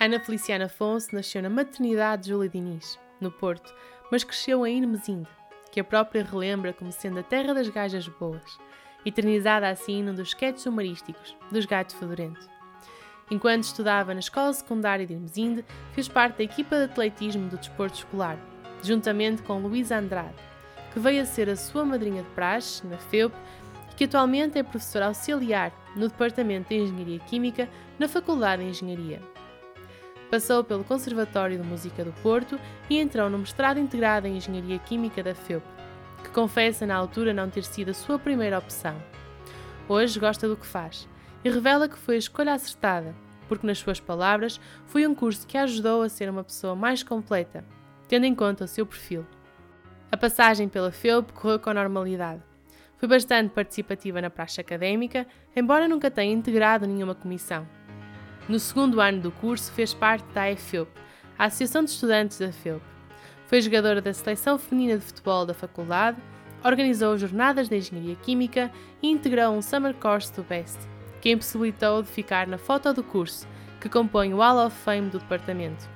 Ana Feliciana Afonso nasceu na maternidade de Júlia Diniz, no Porto, mas cresceu em Irmesinde, que a própria relembra como sendo a terra das gajas boas, eternizada assim num dos sketches humorísticos dos Gato Fedorento. Enquanto estudava na escola secundária de Irmesinde, fez parte da equipa de atletismo do desporto escolar, juntamente com Luísa Andrade, que veio a ser a sua madrinha de praxe na FEUP e que atualmente é professora auxiliar no Departamento de Engenharia Química na Faculdade de Engenharia. Passou pelo Conservatório de Música do Porto e entrou no mestrado integrado em Engenharia Química da FEUP, que confessa na altura não ter sido a sua primeira opção. Hoje gosta do que faz e revela que foi a escolha acertada, porque, nas suas palavras, foi um curso que a ajudou a ser uma pessoa mais completa, tendo em conta o seu perfil. A passagem pela FEUP correu com normalidade. Foi bastante participativa na praxe académica, embora nunca tenha integrado nenhuma comissão no segundo ano do curso, fez parte da AFEUP, a Associação de Estudantes da FEUP. Foi jogadora da Seleção Feminina de Futebol da faculdade, organizou jornadas de Engenharia Química e integrou um Summer Course do BEST, que impossibilitou de ficar na foto do curso, que compõe o Hall of Fame do departamento.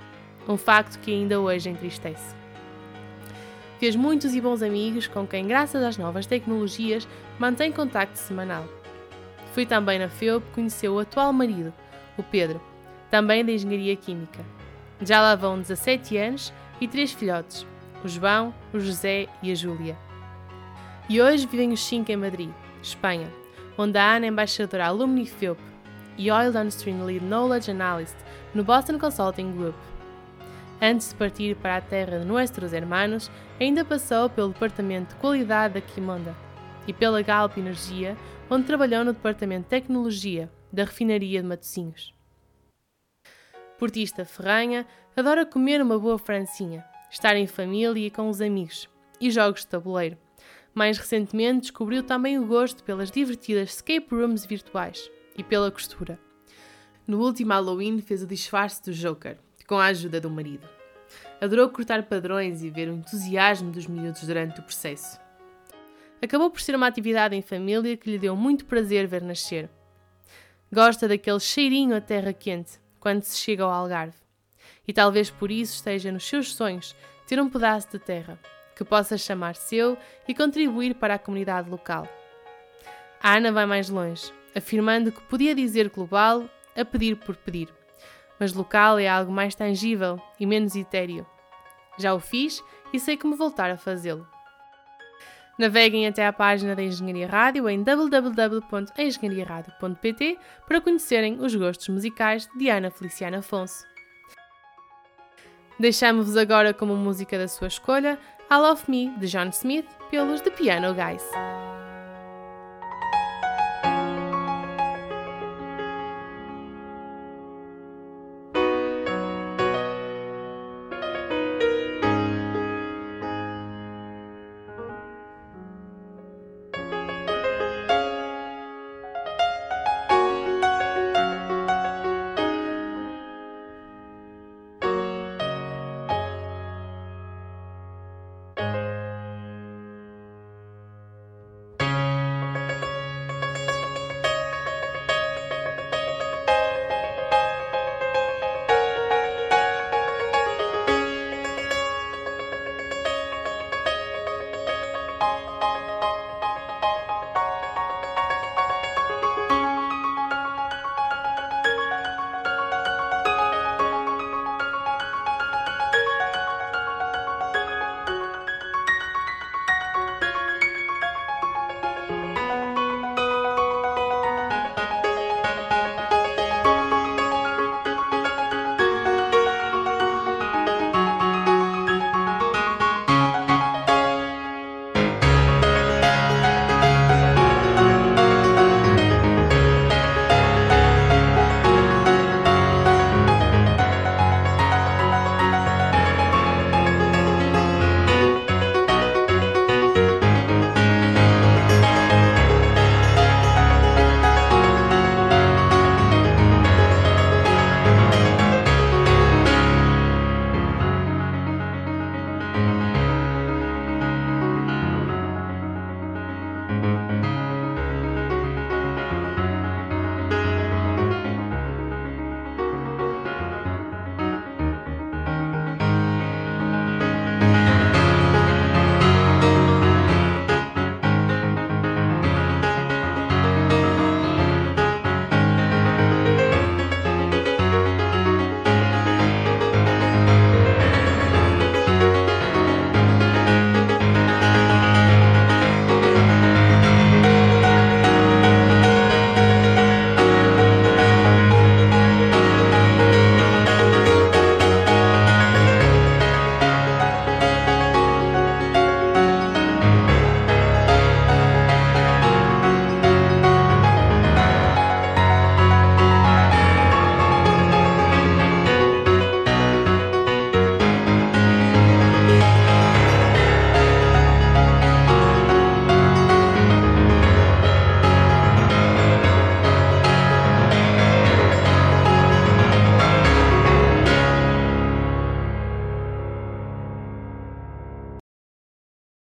Um facto que ainda hoje entristece. Fez muitos e bons amigos com quem, graças às novas tecnologias, mantém contacto semanal. Foi também na FEUP que conheceu o atual marido, o Pedro, também da Engenharia Química. Já lá vão 17 anos e três filhotes, o João, o José e a Júlia. E hoje vivem os cinco em Madrid, Espanha, onde a Ana é embaixadora Alumni FEUP e Oil Downstream Lead Knowledge Analyst no Boston Consulting Group. Antes de partir para a terra de nossos hermanos, ainda passou pelo Departamento de Qualidade da Quimonda e pela Galp Energia, onde trabalhou no Departamento de Tecnologia, da refinaria de Matosinhos. Portista ferranha, adora comer uma boa francinha, estar em família e com os amigos, e jogos de tabuleiro. Mais recentemente descobriu também o gosto pelas divertidas escape rooms virtuais e pela costura. No último Halloween fez o disfarce do Joker, com a ajuda do marido. Adorou cortar padrões e ver o entusiasmo dos miúdos durante o processo. Acabou por ser uma atividade em família que lhe deu muito prazer ver nascer Gosta daquele cheirinho a terra quente quando se chega ao Algarve. E talvez por isso esteja nos seus sonhos ter um pedaço de terra que possa chamar seu e contribuir para a comunidade local. A Ana vai mais longe, afirmando que podia dizer global a pedir por pedir, mas local é algo mais tangível e menos etéreo. Já o fiz e sei como voltar a fazê-lo. Naveguem até à página da Engenharia Rádio em www.engenhariaradio.pt para conhecerem os gostos musicais de Ana Feliciana Afonso. Deixamos-vos agora como música da sua escolha I Love Me, de John Smith, pelos The Piano Guys.